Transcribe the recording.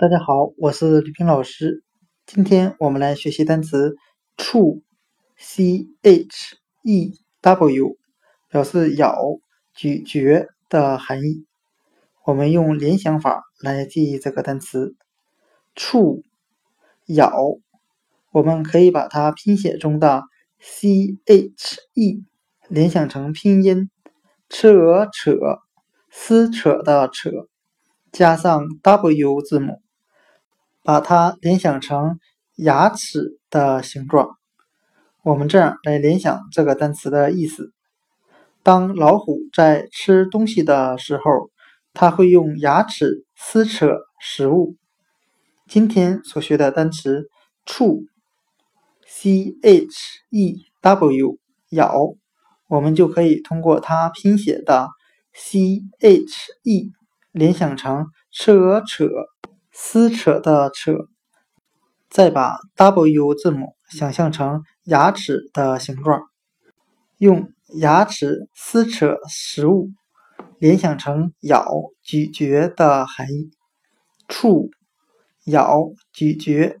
大家好，我是吕平老师。今天我们来学习单词 chew，c h e w，表示咬、咀嚼的含义。我们用联想法来记忆这个单词 chew，咬。我们可以把它拼写中的 c h e 联想成拼音扯扯撕扯的扯，加上 w 字母。把它联想成牙齿的形状，我们这样来联想这个单词的意思：当老虎在吃东西的时候，它会用牙齿撕扯食物。今天所学的单词 “chew”，c h e w，咬，我们就可以通过它拼写的 c h e 联想成扯扯。撕扯的扯，再把 W 字母想象成牙齿的形状，用牙齿撕扯食物，联想成咬咀嚼的含义。触，咬咀嚼。